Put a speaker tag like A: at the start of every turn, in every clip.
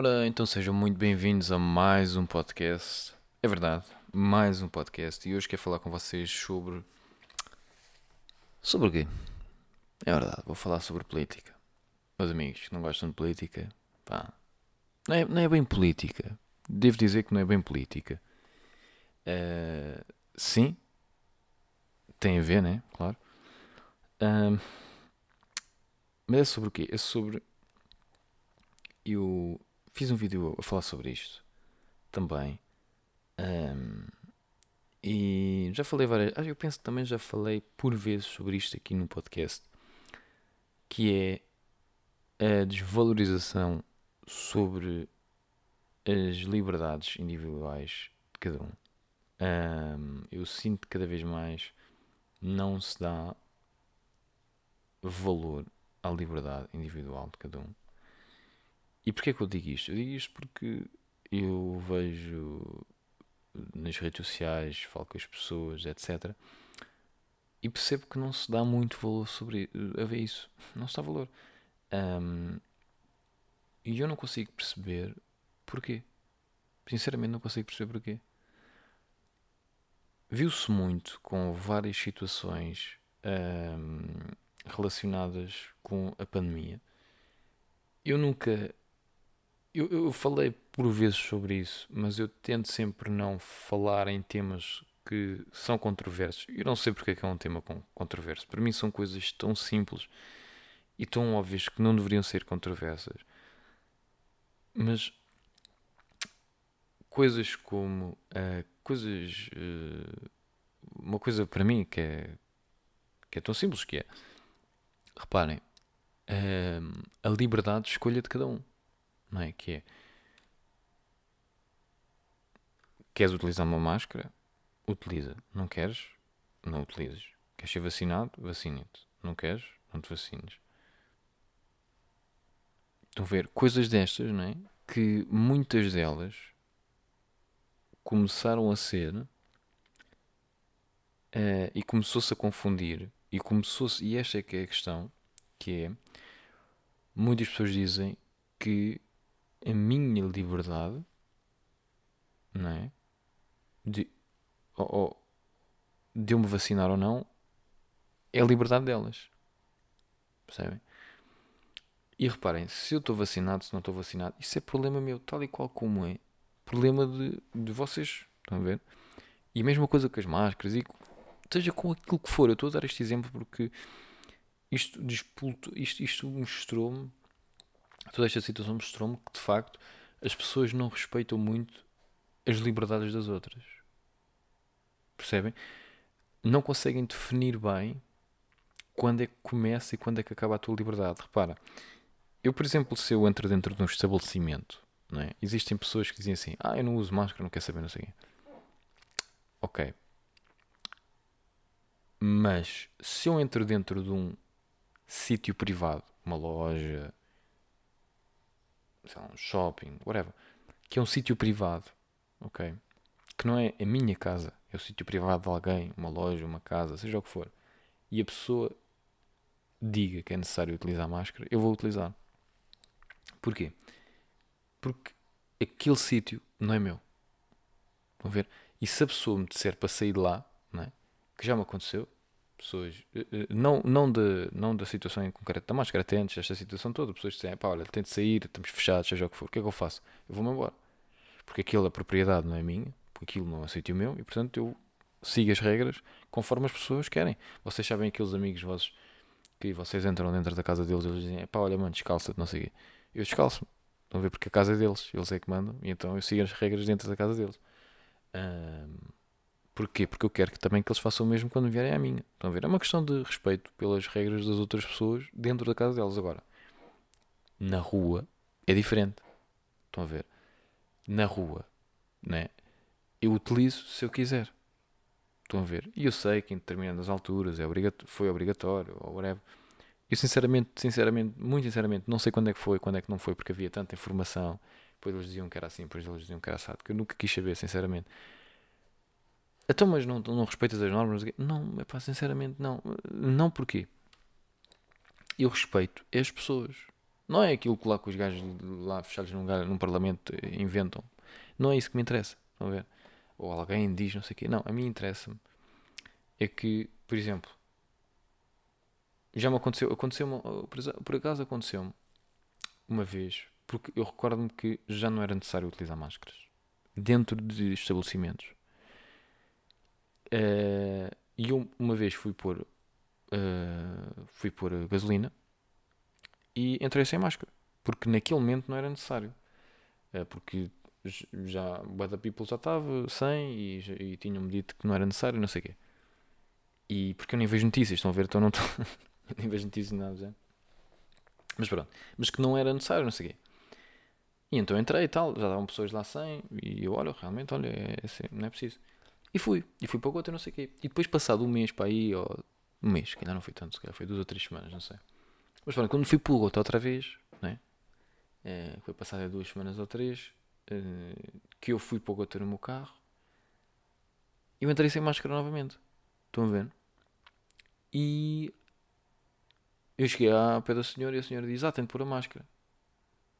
A: Ora, então sejam muito bem-vindos a mais um podcast. É verdade, mais um podcast. E hoje quero falar com vocês sobre. Sobre o quê? É verdade, vou falar sobre política. Meus amigos que não gostam de política, pá. Não é, não é bem política. Devo dizer que não é bem política. Uh, sim, tem a ver, né? Claro. Uh, mas é sobre o quê? É sobre. Eu fiz um vídeo a falar sobre isto também. Um, e já falei várias. Eu penso que também já falei por vezes sobre isto aqui no podcast. Que é a desvalorização sobre as liberdades individuais de cada um. um. Eu sinto que cada vez mais não se dá valor à liberdade individual de cada um. E porquê que eu digo isto? Eu digo isto porque eu vejo nas redes sociais, falo com as pessoas, etc. E percebo que não se dá muito valor sobre, a ver isso. Não se dá valor. Um, e eu não consigo perceber porquê. Sinceramente, não consigo perceber porquê. Viu-se muito com várias situações um, relacionadas com a pandemia. Eu nunca eu, eu falei por vezes sobre isso, mas eu tento sempre não falar em temas que são controversos. Eu não sei porque é que é um tema controverso. Para mim são coisas tão simples e tão óbvias que não deveriam ser controversas. Mas coisas como uh, coisas uh, uma coisa para mim que é que é tão simples que é reparem uh, a liberdade de escolha de cada um não é? Que é. Queres utilizar uma máscara? Utiliza. Não queres? Não utilizes. Queres ser vacinado? Vacina-te. Não queres? Não te vacines. Estão a ver? Coisas destas, não é? Que muitas delas começaram a ser uh, e começou-se a confundir e começou-se, e esta é que é a questão, que é muitas pessoas dizem que a minha liberdade, não é? De, ou, ou, de eu me vacinar ou não, é a liberdade delas. Percebem? E reparem, se eu estou vacinado, se não estou vacinado, isso é problema meu, tal e qual como é. Problema de, de vocês. Estão a ver? E a mesma coisa com as máscaras, e seja com aquilo que for. Eu estou a dar este exemplo porque isto, isto, isto mostrou-me toda esta situação mostrou-me que de facto as pessoas não respeitam muito as liberdades das outras. Percebem? Não conseguem definir bem quando é que começa e quando é que acaba a tua liberdade. Repara, eu, por exemplo, se eu entro dentro de um estabelecimento, não é? existem pessoas que dizem assim: Ah, eu não uso máscara, não quero saber, não sei o quê. Ok. Mas se eu entro dentro de um sítio privado, uma loja, sei lá, um shopping, whatever, que é um sítio privado, ok? Que não é a minha casa, é o sítio privado de alguém, uma loja, uma casa, seja o que for, e a pessoa diga que é necessário utilizar máscara, eu vou utilizar. Porquê? Porque aquele sítio não é meu. Vão ver? E se a pessoa me disser para sair de lá, não é? que já me aconteceu, pessoas, eh, eh, não, não, de, não da situação em concreto da máscara, até antes desta situação toda, pessoas dizem, pá, olha, de sair, estamos fechados, seja o que for, o que é que eu faço? Eu vou-me embora. Porque aquilo, a propriedade não é minha, porque aquilo não é sítio meu, e portanto eu sigo as regras conforme as pessoas querem. Vocês sabem aqueles amigos vossos que vocês entram dentro da casa deles eles dizem, pá, olha, mano, descalça-te, não sei o quê. Eu descalço-me. Estão a ver porque a casa é deles, eles é que mandam, e então eu sigo as regras dentro da casa deles. Um, Porquê? Porque eu quero que, também que eles façam o mesmo quando vierem à minha. Estão a ver? É uma questão de respeito pelas regras das outras pessoas dentro da casa delas. Agora, na rua é diferente. Estão a ver? Na rua, né? eu utilizo se eu quiser. Estão a ver? E eu sei que em determinadas alturas é obrigato foi obrigatório ou whatever. Eu sinceramente, sinceramente, muito sinceramente, não sei quando é que foi, quando é que não foi, porque havia tanta informação. Depois eles diziam que era assim, depois eles diziam que era assado, que eu nunca quis saber, sinceramente. Então, mas não, não respeitas as normas? Não, é sinceramente, não. Não porquê? Eu respeito as pessoas. Não é aquilo que lá os gajos lá fechados num, num parlamento inventam. Não é isso que me interessa. Estão a ver? Ou alguém diz não sei o quê. Não, a mim interessa-me. É que, por exemplo, já me aconteceu, aconteceu por acaso aconteceu-me uma vez, porque eu recordo-me que já não era necessário utilizar máscaras dentro de estabelecimentos. Uh, e eu uma vez fui pôr uh, fui pôr gasolina e entrei sem máscara, porque naquele momento não era necessário. Uh, porque já o Bad People já estava sem e, e tinham-me dito que não era necessário, não sei o quê. E porque eu nem vejo notícias, estão a ver? Então não estou. nem vejo notícias nada já. Mas pronto. Mas que não era necessário, não sei o quê. E então entrei e tal, já estavam pessoas lá sem, e eu, olho, realmente, olha, é, é, assim, não é preciso. E fui, e fui para outro, não sei o quê. E depois, passado um mês para aí, ou um mês, que ainda não foi tanto, se calhar foi duas ou três semanas, não sei. Mas pronto, quando fui para outro outra vez, né? É, foi passado duas semanas ou três, é, que eu fui para outro no meu carro, e eu entrei sem máscara novamente. Estão a ver? E eu cheguei à pé da senhora e a senhora diz: Ah, tem de pôr a máscara.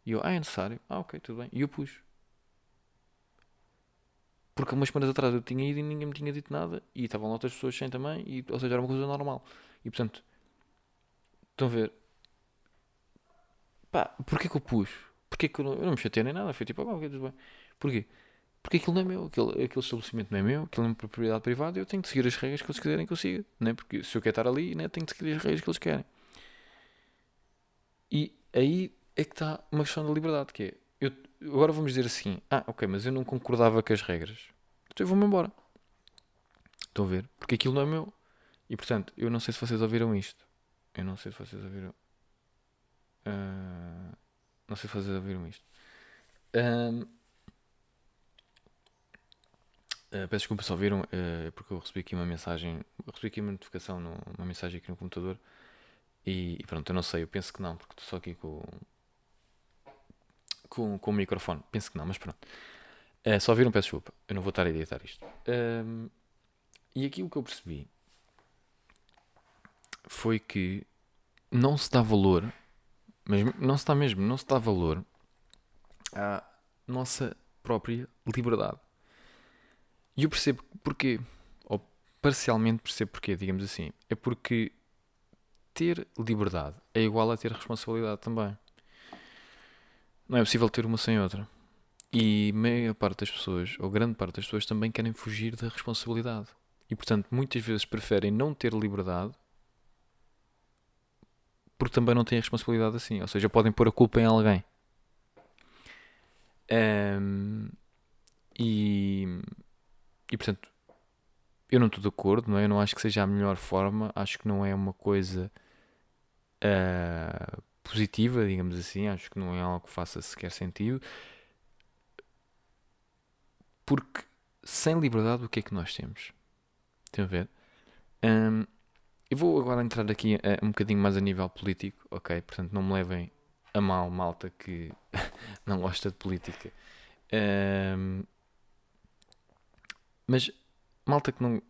A: E eu: Ah, é necessário? Ah, ok, tudo bem. E eu pus. Porque umas semanas atrás eu tinha ido e ninguém me tinha dito nada. E estavam outras pessoas sem também. E, ou seja, era uma coisa normal. E portanto, estão a ver? Pá, porquê que eu pus? Porquê que eu não, eu não me chatei nem nada? Foi tipo, ah, ok, tudo bem. Porquê? Porque aquilo não é meu, aquele, aquele estabelecimento não é meu, aquilo é uma propriedade privada, eu tenho de seguir as regras que eles quiserem que eu siga. Né? Porque se eu quero estar ali, né, tenho de seguir as regras que eles querem. E aí é que está uma questão da liberdade, que é, eu, agora vamos dizer assim, ah, ok, mas eu não concordava com as regras, então eu vou-me embora. Estão a ver? Porque aquilo não é meu. E portanto, eu não sei se vocês ouviram isto. Eu não sei se vocês ouviram. Uh, não sei se vocês ouviram isto. Uh, uh, peço desculpa se ouviram, porque eu recebi aqui uma mensagem. recebi aqui uma notificação, no, uma mensagem aqui no computador e, e, pronto, eu não sei, eu penso que não, porque estou só aqui com, com, com o microfone. Penso que não, mas pronto. Uh, só viram, peço desculpa. Eu não vou estar a editar isto. Um, e aqui o que eu percebi foi que não se dá valor, mas não se dá mesmo, não se dá valor à nossa própria liberdade. E eu percebo porquê, ou parcialmente percebo porquê, digamos assim. É porque ter liberdade é igual a ter responsabilidade também. Não é possível ter uma sem outra. E meia parte das pessoas, ou grande parte das pessoas, também querem fugir da responsabilidade. E portanto, muitas vezes preferem não ter liberdade porque também não têm a responsabilidade assim. Ou seja, podem pôr a culpa em alguém. Um, e, e portanto, eu não estou de acordo, não é? Eu não acho que seja a melhor forma. Acho que não é uma coisa uh, positiva, digamos assim. Acho que não é algo que faça sequer sentido. Porque sem liberdade, o que é que nós temos? Estão a ver? Um, eu vou agora entrar aqui uh, um bocadinho mais a nível político, ok? Portanto, não me levem a mal, malta que não gosta de política. Um, mas malta que não,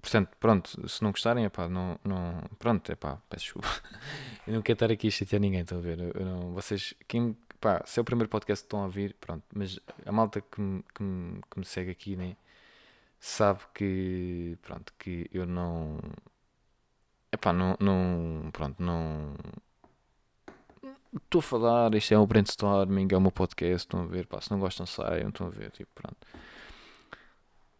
A: Portanto, pronto, se não gostarem, é pá, não, não, pronto, é pá, peço desculpa. Eu não quero estar aqui a chatear ninguém, estão a ver? Eu não, vocês, quem, pá, se é o primeiro podcast que estão a ouvir, pronto, mas a malta que me, que me, que me segue aqui, né, sabe que, pronto, que eu não, é pá, não, não, pronto, não, estou a falar, isto é um brainstorming, é o meu podcast, estão a ver, pá, se não gostam saiam, estão a ver, tipo, pronto.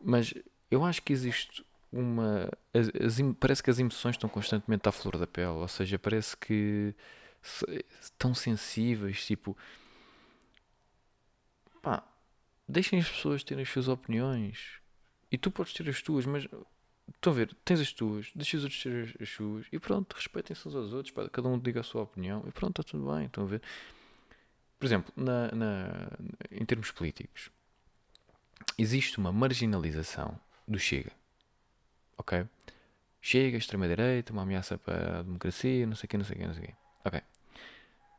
A: Mas eu acho que existe uma. As, as, parece que as emoções estão constantemente à flor da pele, ou seja, parece que tão sensíveis, tipo. Pá, deixem as pessoas terem as suas opiniões e tu podes ter as tuas, mas estão a ver, tens as tuas, deixa os outros ter as, as suas e pronto, respeitem-se uns aos outros, pá, cada um diga a sua opinião e pronto, está tudo bem. Estão a ver, por exemplo, na, na, em termos políticos, existe uma marginalização do Chega. Ok? Chega, extrema-direita, uma ameaça para a democracia, não sei o quê, não sei o quê, não sei o quê. Ok.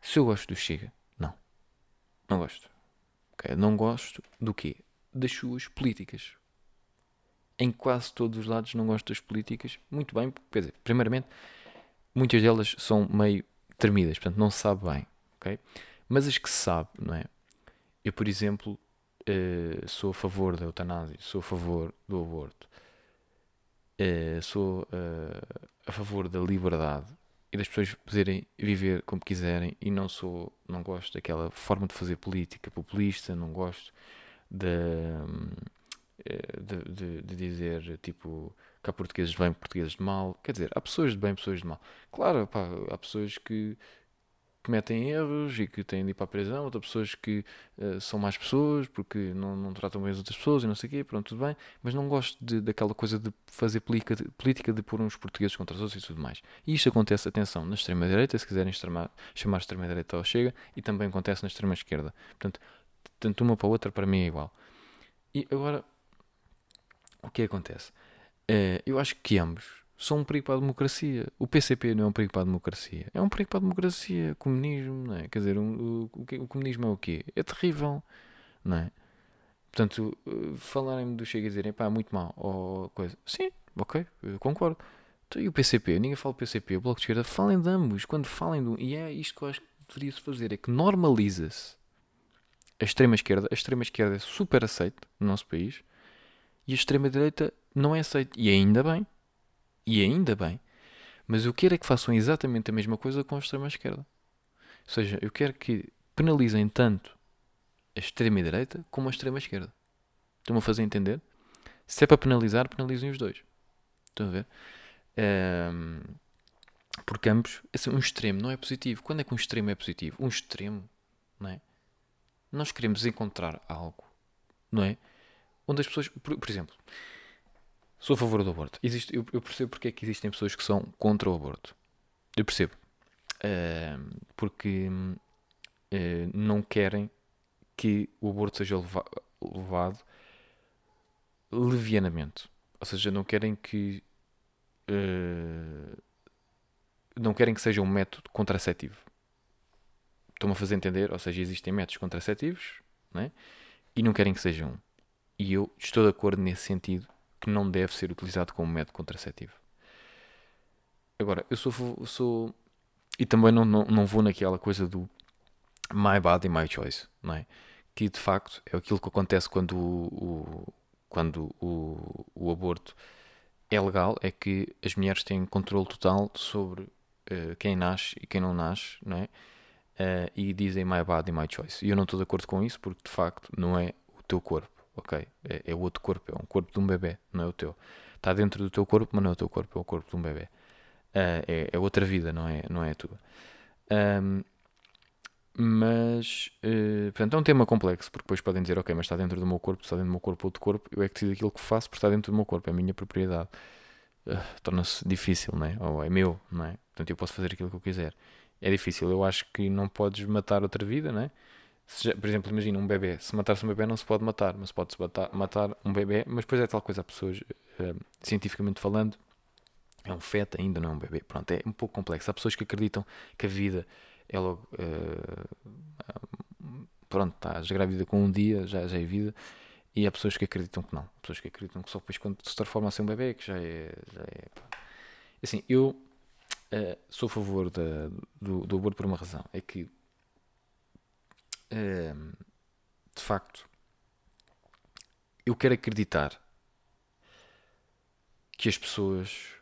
A: Se eu gosto do Chega, não. Não gosto. Ok? Não gosto do quê? Das suas políticas. Em quase todos os lados não gosto das políticas. Muito bem, quer dizer, primeiramente, muitas delas são meio tremidas, portanto não se sabe bem. Ok? Mas as que se sabe, não é? Eu, por exemplo, uh, sou a favor da eutanásia, sou a favor do aborto, uh, sou uh, a favor da liberdade e das pessoas poderem viver como quiserem e não sou, não gosto daquela forma de fazer política populista, não gosto de, de, de, de dizer tipo que há portugueses de bem, portugueses de mal. Quer dizer, há pessoas de bem, pessoas de mal. Claro, pá, há pessoas que cometem erros e que têm de ir para a prisão, outras pessoas que uh, são mais pessoas porque não, não tratam bem as outras pessoas e não sei o quê, pronto, tudo bem, mas não gosto de, daquela coisa de fazer política de, política de pôr uns portugueses contra os outros e tudo mais. E isto acontece, atenção, na extrema-direita, se quiserem extrema, chamar extrema-direita ao Chega, e também acontece na extrema-esquerda. Portanto, tanto uma para a outra, para mim é igual. E agora, o que acontece? Uh, eu acho que ambos são um perigo para a democracia. O PCP não é um perigo para a democracia. É um perigo para a democracia. Comunismo, não é? Quer dizer, um, o, o, comunismo é o quê? É terrível, não é? Portanto, eh, falarem-me do Chega e dizerem, pá, muito mal, ou coisa. Sim, ok, concordo. Então, e o PCP? Ninguém fala do PCP, o Bloco de Esquerda. Falem de ambos. Quando falem do. E é isto que eu acho que deveria-se fazer: é que normaliza-se a extrema-esquerda. A extrema-esquerda é super aceita no nosso país e a extrema-direita não é aceita. E ainda bem e ainda bem, mas eu quero é que façam exatamente a mesma coisa com a extrema-esquerda. Ou seja, eu quero que penalizem tanto a extrema-direita como a extrema-esquerda. Estão-me a fazer entender? Se é para penalizar, penalizem os dois. Estão a ver? Um, porque ambos, assim, um extremo não é positivo. Quando é que um extremo é positivo? Um extremo, não é? Nós queremos encontrar algo, não é? Onde as pessoas, por, por exemplo, Sou a favor do aborto. Existe, eu, eu, percebo porque é que existem pessoas que são contra o aborto. Eu percebo. Uh, porque uh, não querem que o aborto seja leva levado levianamente. Ou seja, não querem que. Uh, não querem que seja um método contraceptivo. Estão-me a fazer entender? Ou seja, existem métodos contraceptivos né? e não querem que sejam um. E eu estou de acordo nesse sentido que não deve ser utilizado como método contraceptivo. Agora, eu sou. sou e também não, não, não vou naquela coisa do my body, my choice, não é? Que de facto é aquilo que acontece quando o, o quando o, o aborto é legal, é que as mulheres têm controle total sobre uh, quem nasce e quem não nasce, não é? Uh, e dizem my body, my choice. E eu não estou de acordo com isso porque de facto não é o teu corpo ok, é, é outro corpo, é um corpo de um bebê, não é o teu. Está dentro do teu corpo, mas não é o teu corpo, é o corpo de um bebê. Uh, é, é, outra vida, não é, não é a tua. Um, mas, uh, portanto, é um tema complexo, porque depois podem dizer, ok, mas está dentro do meu corpo, está dentro do meu corpo, outro corpo, eu é que decido aquilo que faço porque está dentro do meu corpo, é a minha propriedade. Uh, Torna-se difícil, não é? Ou é meu, não é? Portanto, eu posso fazer aquilo que eu quiser. É difícil, eu acho que não podes matar outra vida, não é? Por exemplo, imagina um bebê. Se matar-se um bebê não se pode matar, mas pode-se matar, um bebê. Mas depois é tal coisa, pessoas, uh, cientificamente falando, é um feto ainda, não é um bebê. Pronto, é um pouco complexo. Há pessoas que acreditam que a vida é logo. Uh, pronto, estás grávida com um dia, já, já é vida. E há pessoas que acreditam que não. Há pessoas que acreditam que só depois quando se transforma a ser um bebê que já é. Já é assim, eu uh, sou a favor da, do, do aborto por uma razão. É que de facto, eu quero acreditar que as pessoas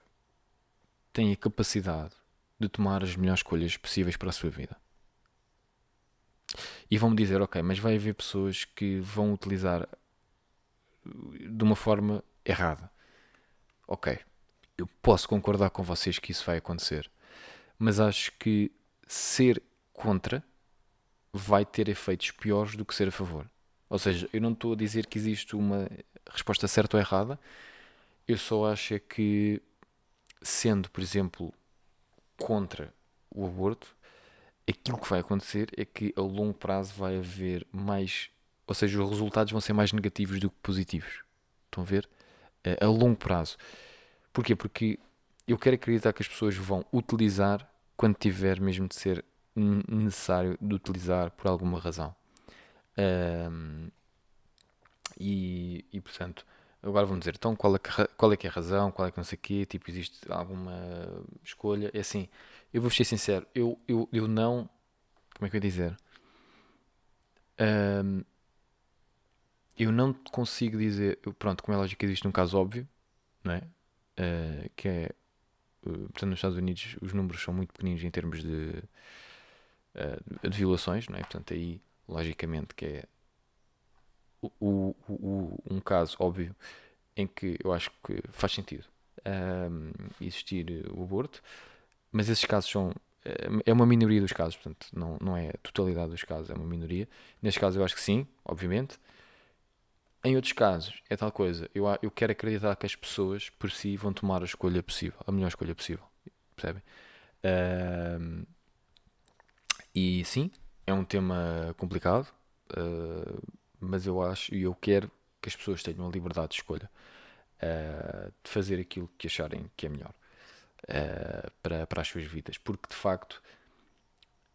A: têm a capacidade de tomar as melhores escolhas possíveis para a sua vida. E vão-me dizer, ok, mas vai haver pessoas que vão utilizar de uma forma errada. Ok, eu posso concordar com vocês que isso vai acontecer, mas acho que ser contra vai ter efeitos piores do que ser a favor. Ou seja, eu não estou a dizer que existe uma resposta certa ou errada, eu só acho é que, sendo, por exemplo, contra o aborto, aquilo que vai acontecer é que a longo prazo vai haver mais ou seja, os resultados vão ser mais negativos do que positivos. Estão a ver? A longo prazo. Porquê? Porque eu quero acreditar que as pessoas vão utilizar quando tiver mesmo de ser necessário de utilizar por alguma razão. Um, e, e portanto, agora vamos dizer, então qual é, que, qual é que é a razão, qual é que não sei o quê, tipo, existe alguma escolha? É assim, eu vou ser sincero, eu, eu, eu não, como é que eu ia dizer? Um, eu não consigo dizer, pronto, como é lógico que existe um caso óbvio, não é? Uh, que é, uh, portanto, nos Estados Unidos os números são muito pequeninos em termos de, uh, de violações, não é? Portanto, aí, logicamente, que é o, o, o, um caso óbvio em que eu acho que faz sentido um, existir o aborto, mas esses casos são é uma minoria dos casos, portanto, não, não é a totalidade dos casos, é uma minoria. Neste caso, eu acho que sim, obviamente. Em outros casos, é tal coisa. Eu, eu quero acreditar que as pessoas por si vão tomar a escolha possível, a melhor escolha possível. Percebem? Uh, e sim, é um tema complicado, uh, mas eu acho e eu quero que as pessoas tenham a liberdade de escolha uh, de fazer aquilo que acharem que é melhor para, para as suas vidas. Porque de facto,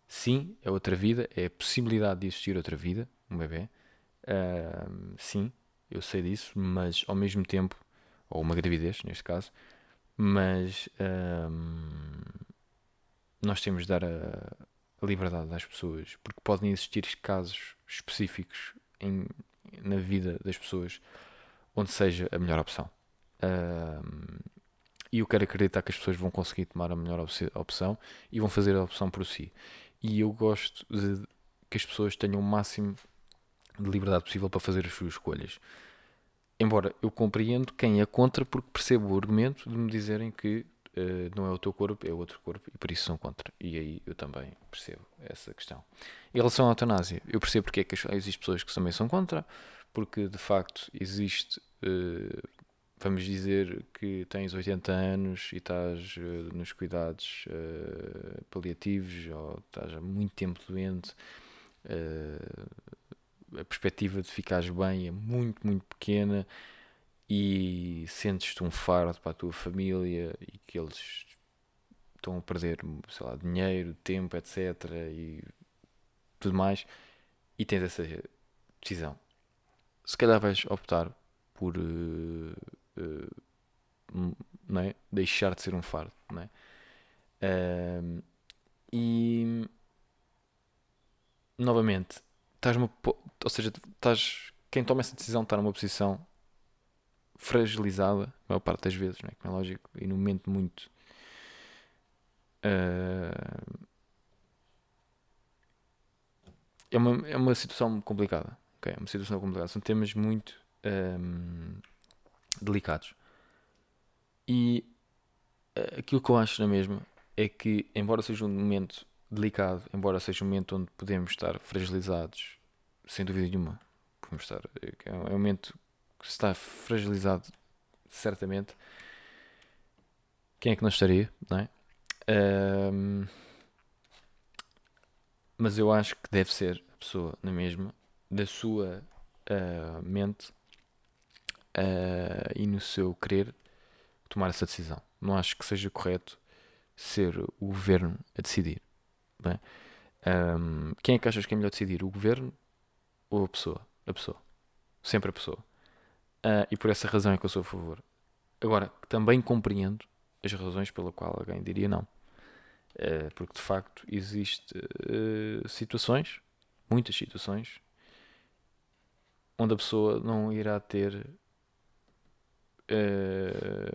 A: sim, é outra vida, é a possibilidade de existir outra vida, um bebê. sim, eu sei disso, mas ao mesmo tempo, ou uma gravidez neste caso, mas nós temos de dar a, a, liberdade às pessoas, porque podem existir casos específicos em, na vida das pessoas onde seja a melhor opção. E eu quero acreditar que as pessoas vão conseguir tomar a melhor opção e vão fazer a opção por si. E eu gosto de que as pessoas tenham o máximo de liberdade possível para fazer as suas escolhas. Embora eu compreendo quem é contra, porque percebo o argumento de me dizerem que uh, não é o teu corpo, é outro corpo, e por isso são contra. E aí eu também percebo essa questão. Em relação à eutanásia, eu percebo porque é que existem pessoas que também são contra, porque de facto existe, uh, vamos dizer que tens 80 anos e estás uh, nos cuidados paliativos ou estás há muito tempo doente a perspectiva de ficares bem é muito, muito pequena e sentes-te um fardo para a tua família e que eles estão a perder, sei lá, dinheiro, tempo, etc. e tudo mais, e tens essa decisão. Se calhar vais optar por uh, uh, não é? deixar de ser um fardo, não é? Uh, e novamente estás uma, ou seja, estás, quem toma essa decisão está numa posição fragilizada, a maior parte das vezes, não é? Como é lógico, e num momento muito. Uh, é, uma, é uma situação complicada. Okay? É uma situação complicada. São temas muito um, delicados. E uh, aquilo que eu acho na mesma é que, embora seja um momento delicado, embora seja um momento onde podemos estar fragilizados, sem dúvida nenhuma. Podemos estar. É um momento que está fragilizado, certamente. Quem é que não estaria, não é? Um, mas eu acho que deve ser a pessoa na mesma, da sua uh, mente uh, e no seu querer, tomar essa decisão. Não acho que seja correto ser o governo a decidir. Bem, um, quem é que achas que é melhor decidir? O governo ou a pessoa? A pessoa. Sempre a pessoa. Uh, e por essa razão é que eu sou a favor. Agora, também compreendo as razões pela qual alguém diria não. Uh, porque de facto existe uh, situações, muitas situações, onde a pessoa não irá ter. é,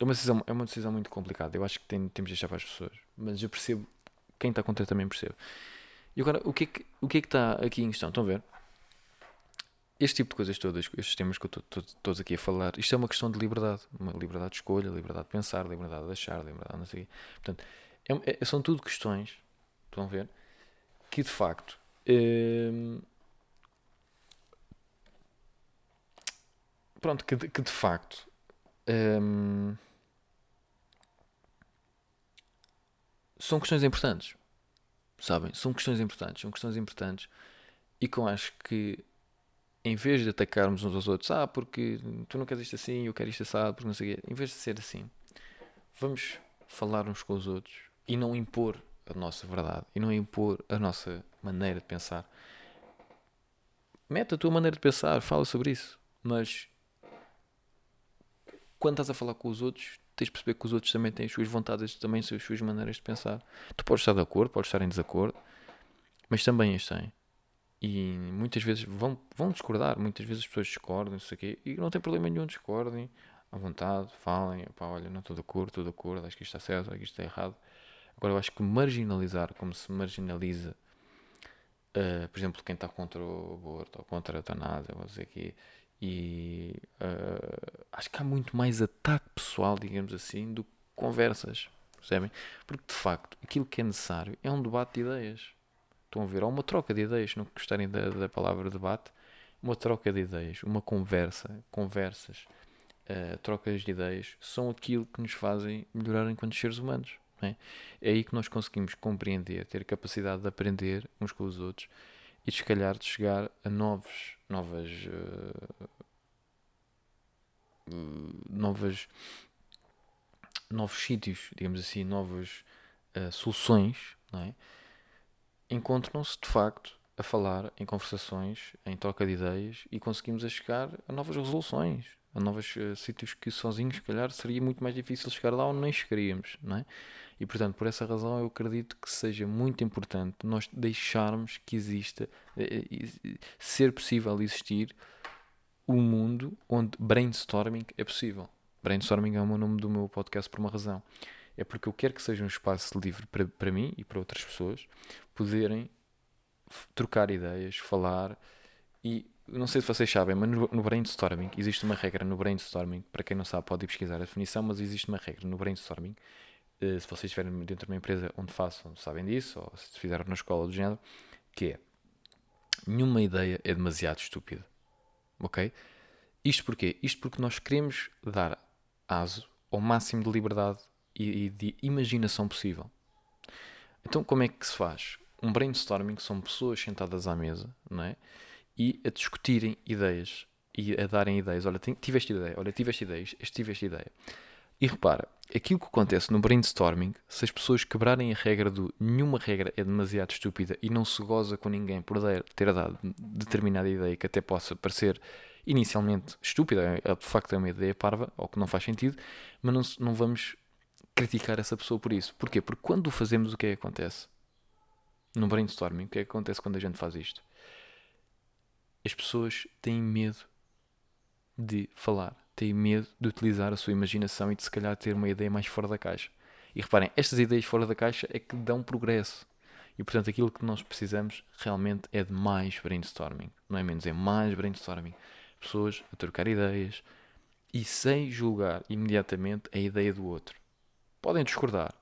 A: uma decisão, é uma decisão muito complicada. Eu acho que tem, temos de deixar para as pessoas mas eu percebo, quem está contra também percebe. E agora, o que é que, o que, é que está aqui em questão? Estão a ver? Este tipo de coisas todas, estes temas que eu estou todos aqui a falar, isto é uma questão de liberdade. Uma liberdade de escolha, liberdade de pensar, liberdade de achar, liberdade de não sei Portanto, é, é, são tudo questões, estão a ver, que de facto hum, pronto, que, que de facto hum, são questões importantes. Sabem? São questões importantes. São questões importantes e que eu acho que em vez de atacarmos uns aos outros, ah, porque tu não queres isto assim, eu quero isto assado, porque não sei o quê, em vez de ser assim, vamos falar uns com os outros e não impor a nossa verdade e não impor a nossa maneira de pensar. Mete a tua maneira de pensar, fala sobre isso, mas quando estás a falar com os outros, tens de perceber que os outros também têm as suas vontades, também as suas maneiras de pensar. Tu podes estar de acordo, podes estar em desacordo, mas também as têm. E muitas vezes vão, vão discordar, muitas vezes as pessoas discordam, não sei o quê, e não tem problema nenhum, discordem, à vontade, falem, pá, olha, não estou de acordo, estou de acordo, acho que isto está certo, acho que isto está errado. Agora eu acho que marginalizar, como se marginaliza, uh, por exemplo, quem está contra o aborto ou contra a eutanásia, vou dizer aqui, e uh, acho que há muito mais ataque pessoal, digamos assim, do que conversas, percebem? Porque de facto aquilo que é necessário é um debate de ideias Estão a ver? Há uma troca de ideias, não gostarem da, da palavra debate, uma troca de ideias, uma conversa, conversas, uh, trocas de ideias, são aquilo que nos fazem melhorar enquanto seres humanos. É? é? aí que nós conseguimos compreender, ter capacidade de aprender uns com os outros e, se calhar, de chegar a novos, novas. Uh, novas novos sítios, digamos assim, novas uh, soluções, não é? Encontram-se de facto a falar em conversações, em troca de ideias e conseguimos a chegar a novas resoluções, a novos uh, sítios que sozinhos, se calhar, seria muito mais difícil chegar lá ou nem chegaríamos, não é? E portanto, por essa razão, eu acredito que seja muito importante nós deixarmos que exista, uh, ser possível existir um mundo onde brainstorming é possível. Brainstorming é o nome do meu podcast por uma razão é porque eu quero que seja um espaço livre para, para mim e para outras pessoas poderem trocar ideias, falar e não sei se vocês sabem, mas no, no, brainstorming existe uma regra no brainstorming, para quem não sabe pode ir pesquisar a definição, mas existe uma regra no brainstorming, uh, se vocês estiverem dentro de uma empresa onde façam, sabem disso, ou se fizeram na escola do género, que é nenhuma ideia é demasiado estúpida. Ok? Isto porquê? Isto porque nós queremos dar aso ao máximo de liberdade e de imaginação possível. Então, como é que se faz? Um brainstorming são pessoas sentadas à mesa, não é? E a discutirem ideias e a darem ideias. Olha, tive esta ideia, olha, tive esta ideia, esta ideia. E repara, aquilo que acontece no brainstorming, se as pessoas quebrarem a regra do nenhuma regra é demasiado estúpida e não se goza com ninguém por ter dado determinada ideia que até possa parecer inicialmente estúpida, é, de facto é uma ideia parva ou que não faz sentido, mas não, não vamos criticar essa pessoa por isso. Porquê? Porque quando o fazemos, o que é que acontece? No brainstorming, o que é que acontece quando a gente faz isto? As pessoas têm medo de falar, têm medo de utilizar a sua imaginação e de se calhar ter uma ideia mais fora da caixa. E reparem, estas ideias fora da caixa é que dão progresso. E portanto, aquilo que nós precisamos realmente é de mais brainstorming. Não é menos, é mais brainstorming. Pessoas a trocar ideias e sem julgar imediatamente a ideia do outro. Podem discordar,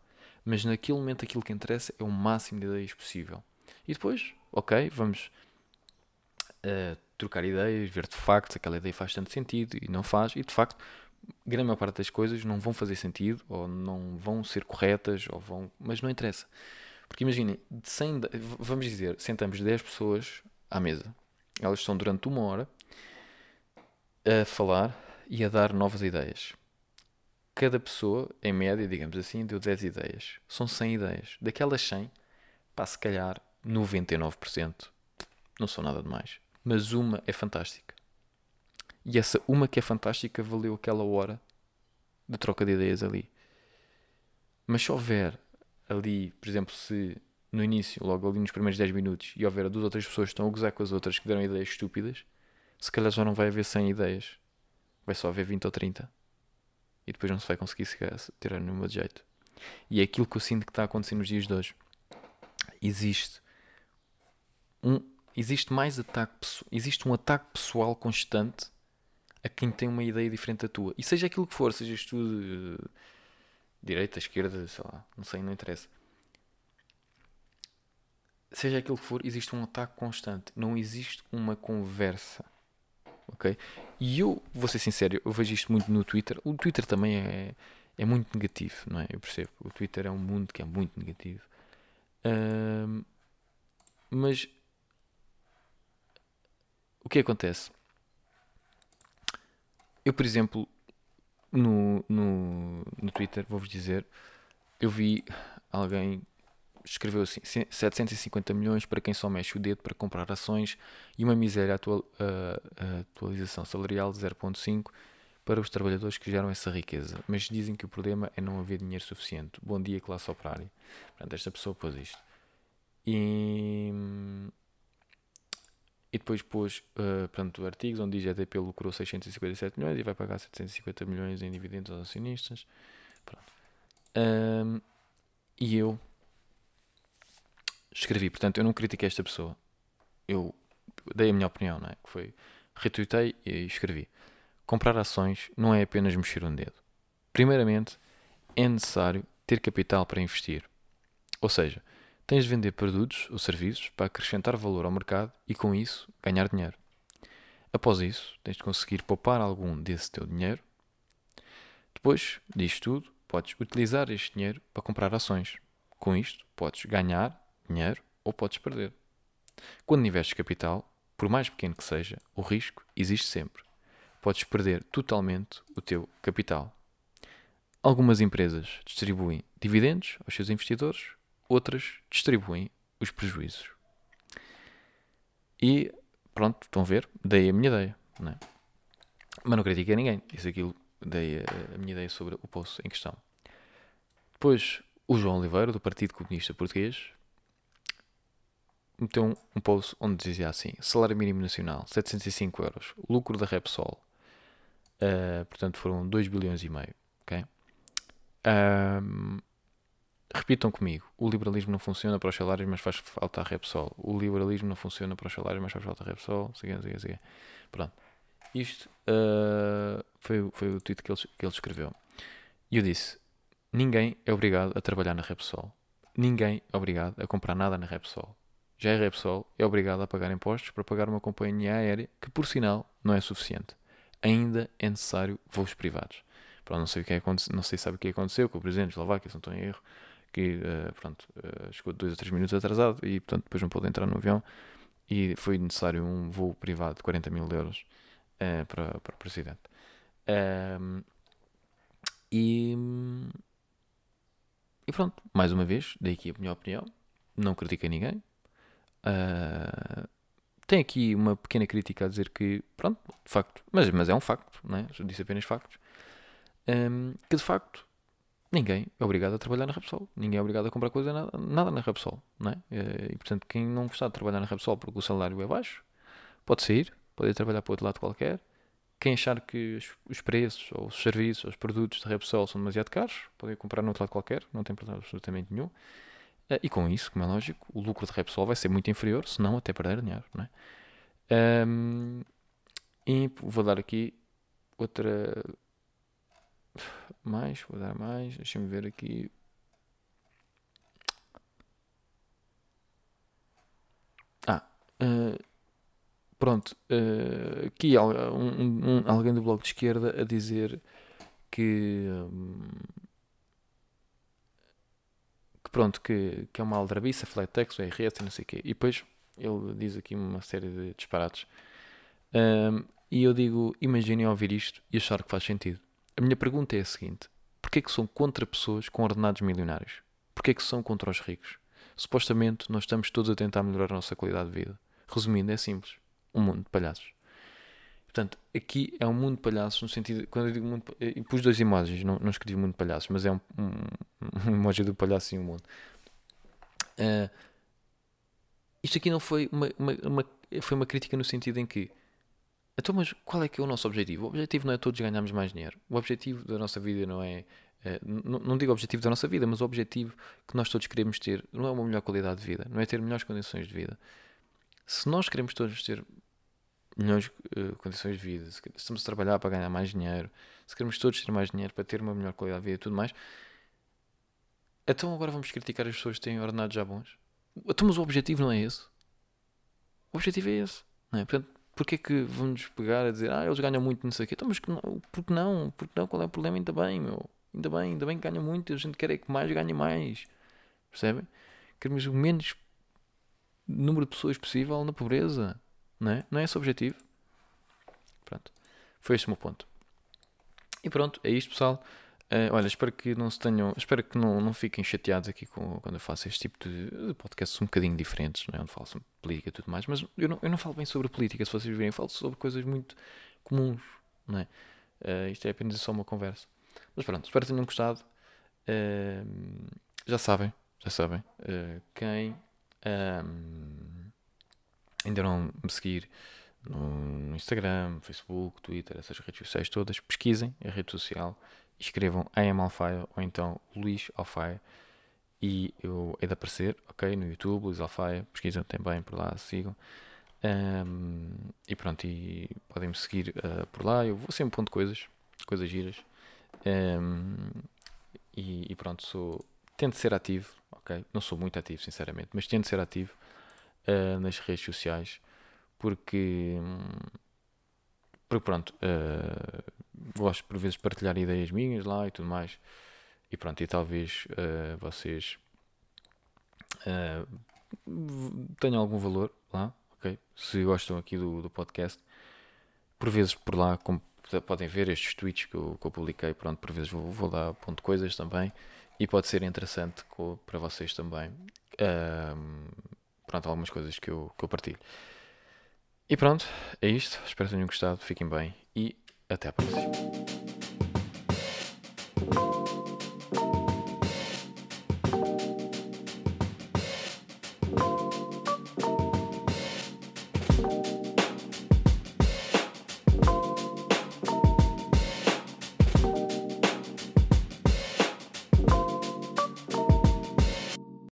A: mas naquele momento aquilo que interessa é o máximo de ideias possível. E depois, ok, vamos uh, trocar ideias, ver de facto se aquela ideia faz tanto sentido e não faz, e de facto, grande maior parte das coisas não vão fazer sentido, ou não vão ser corretas, ou vão. Mas não interessa. Porque imaginem, 100, vamos dizer, sentamos 10 pessoas à mesa. Elas estão durante uma hora a falar e a dar novas ideias cada pessoa, em média, digamos assim, deu 10 ideias. São 100 ideias. Daquelas 100, pá, se calhar 99% não são nada demais. Mas uma é fantástica. E essa uma que é fantástica valeu aquela hora de troca de ideias ali. Mas se houver ali, por exemplo, se no início, logo ali nos primeiros 10 minutos, e houver duas ou três pessoas que estão a gozar com as outras que deram ideias estúpidas, se calhar já não vai haver 100 ideias. Vai só haver 20 ou 30 e depois não se vai conseguir tirar nenhuma de jeito. E é aquilo que eu sinto que está acontecendo nos dias de hoje. Existe um existe mais ataque existe um ataque pessoal constante a quem tem uma ideia diferente da tua. E seja aquilo que for, sejas tu de direita, esquerda, sei lá, não sei, não interessa. Seja aquilo que for, existe um ataque constante. Não existe uma conversa ok? E eu, vou ser sincero, eu vejo isto muito no Twitter. O Twitter também é, é muito negativo, não é? Eu percebo. O Twitter é um mundo que é muito negativo. mas o que acontece? Eu, por exemplo, no, no, no Twitter, vou-vos dizer, eu vi alguém escreveu assim: 750 milhões para quem só mexe o dedo para comprar ações e uma miséria atual, uh, atualização salarial de 0,5 para os trabalhadores que geram essa riqueza. Mas dizem que o problema é não haver dinheiro suficiente. Bom dia, classe operária. Portanto, esta pessoa pôs isto. E, e depois pôs uh, portanto, artigos onde diz que a EDP lucrou 657 milhões e vai pagar 750 milhões em dividendos aos acionistas. Um, e eu escrevi, portanto, eu não critiquei esta pessoa. Eu dei a minha opinião, não é? Que foi, retuitei e escrevi. Comprar ações não é apenas mexer um dedo. Primeiramente, é necessário ter capital para investir. Ou seja, tens de vender produtos ou serviços para acrescentar valor ao mercado e, com isso, ganhar dinheiro. Após isso, tens de conseguir poupar algum desse teu dinheiro. Depois disto tudo, podes utilizar este dinheiro para comprar ações. Com isto, podes ganhar dinheiro ou podes perder. Quando investes capital, por mais pequeno que seja, o risco existe sempre. Podes perder totalmente o teu capital. Algumas empresas distribuem dividendos aos seus investidores, outras distribuem os prejuízos. E pronto, estão a ver, dei a minha ideia. Não é? Mas não critiquei ninguém. Isso aquilo, dei a, minha ideia sobre o poço em questão. Depois, o João Oliveira, do Partido Comunista Português, meteu um, um post onde dizia assim: salário mínimo nacional 705 euros, lucro da Repsol, uh, portanto foram 2 bilhões e meio. Okay? Um, repitam comigo: o liberalismo não funciona para os salários, mas faz falta a Repsol. O liberalismo não funciona para os salários, mas faz falta a Repsol. Siga, siga, siga. Pronto. Isto uh, foi, foi o tweet que ele, que ele escreveu. E eu disse: ninguém é obrigado a trabalhar na Repsol. Ninguém é obrigado a comprar nada na Repsol. A Repsol é obrigada a pagar impostos para pagar uma companhia aérea que, por sinal, não é suficiente. Ainda é necessário voos privados. Pronto, não sei o que é, não sei sabe o que aconteceu com o presidente de Eslováquia, se não estou em erro, que uh, pronto, uh, chegou dois ou três minutos atrasado e portanto depois não pôde entrar no avião e foi necessário um voo privado de 40 mil euros uh, para, para o presidente. Um, e, e pronto, mais uma vez, dei aqui a minha opinião, não critiquei ninguém, Uh, tem aqui uma pequena crítica a dizer que, pronto, de facto, mas, mas é um facto, não é? Eu disse apenas factos, um, que de facto ninguém é obrigado a trabalhar na Repsol, ninguém é obrigado a comprar coisa nada, nada na Repsol, não é? E portanto, quem não gostar de trabalhar na Repsol porque o salário é baixo, pode sair, pode ir trabalhar para outro lado qualquer. Quem achar que os, os preços, ou os serviços, ou os produtos da Repsol são demasiado caros, pode ir comprar no outro lado qualquer, não tem problema absolutamente nenhum. Uh, e com isso, como é lógico, o lucro de Repsol vai ser muito inferior, se não até perder dinheiro. Não é? Um, e vou dar aqui outra. Mais, vou dar mais. Deixa-me ver aqui. Ah, uh, pronto. Uh, aqui um, um, alguém do Bloco de Esquerda a dizer que. Um, que pronto, que, que é uma aldrabiça, Flatex, o RS, não sei o quê. E depois ele diz aqui uma série de disparates. Um, e eu digo, imaginem ouvir isto e achar que faz sentido. A minha pergunta é a seguinte: porquê é que são contra pessoas com ordenados milionários? Porquê é que são contra os ricos? Supostamente nós estamos todos a tentar melhorar a nossa qualidade de vida. Resumindo, é simples: um mundo de palhaços. Portanto, aqui é um mundo de palhaços no sentido. Quando eu digo mundo. E pus dois emojis, não, não escrevi mundo de palhaços, mas é um, um, um emoji do palhaço e um mundo. Uh, isto aqui não foi uma, uma, uma, foi uma crítica no sentido em que. Então, mas qual é que é o nosso objetivo? O objetivo não é todos ganharmos mais dinheiro. O objetivo da nossa vida não é. não, não digo o objetivo da nossa vida, mas o objetivo que nós todos queremos ter não é uma melhor qualidade de vida, não é ter melhores condições de vida. Se nós queremos todos ter melhores uh, condições de vida, se estamos a trabalhar para ganhar mais dinheiro, se queremos todos ter mais dinheiro para ter uma melhor qualidade de vida e tudo mais, então agora vamos criticar as pessoas que têm ordenados já bons? Então, mas o objetivo não é esse. O objetivo é esse. Não é? Portanto, porquê é que vamos pegar a dizer, ah, eles ganham muito, não sei o quê? Então, mas não, porque não? Porque não? Qual é o problema? Ainda bem, meu. Ainda bem, ainda bem que ganham muito. A gente quer é que mais ganhe mais. Percebem? Queremos o menos número de pessoas possível na pobreza. Não é? Não é esse o objetivo. Pronto. Foi este o meu ponto. E pronto, é isto, pessoal. Uh, olha, espero que não se tenham, espero que não, não fiquem chateados aqui com, quando eu faço este tipo de, podcasts um bocadinho diferentes, não é? onde falo sobre política e tudo mais, mas eu não, eu não falo bem sobre política, se vocês virem, falo sobre coisas muito comuns, não é? Uh, isto é apenas só uma conversa. Mas pronto, espero que tenham gostado. Uh, já sabem, já sabem. quem um, ainda não me seguir no Instagram, Facebook, Twitter, essas redes sociais todas, pesquisem a rede social escrevam AM Alfaia ou então Luís Alfaia e eu hei de aparecer, ok? No YouTube, Luís Alfaia, pesquisam também por lá, sigam. Um, e pronto, e podem me seguir uh, por lá. Eu vou sempre pondo coisas, coisas giras. Um, e, e, pronto, sou, tento ser ativo, ok? Não sou muito ativo, sinceramente, mas tento ser ativo uh, nas redes sociais porque, porque pronto, uh, gosto por vezes partilhar ideias minhas lá e tudo mais. E pronto, e talvez uh, vocês tenham algum valor lá, ok? Se gostam aqui do, do podcast, por vezes por lá, como podem ver estes tweets que eu, que eu publiquei, pronto, por vezes vou, vou dar ponto coisas também e pode ser interessante para vocês também. Pronto, algumas coisas que eu, que eu partilho. E pronto, é isto. Espero que tenham gostado. Fiquem bem e até a próxima.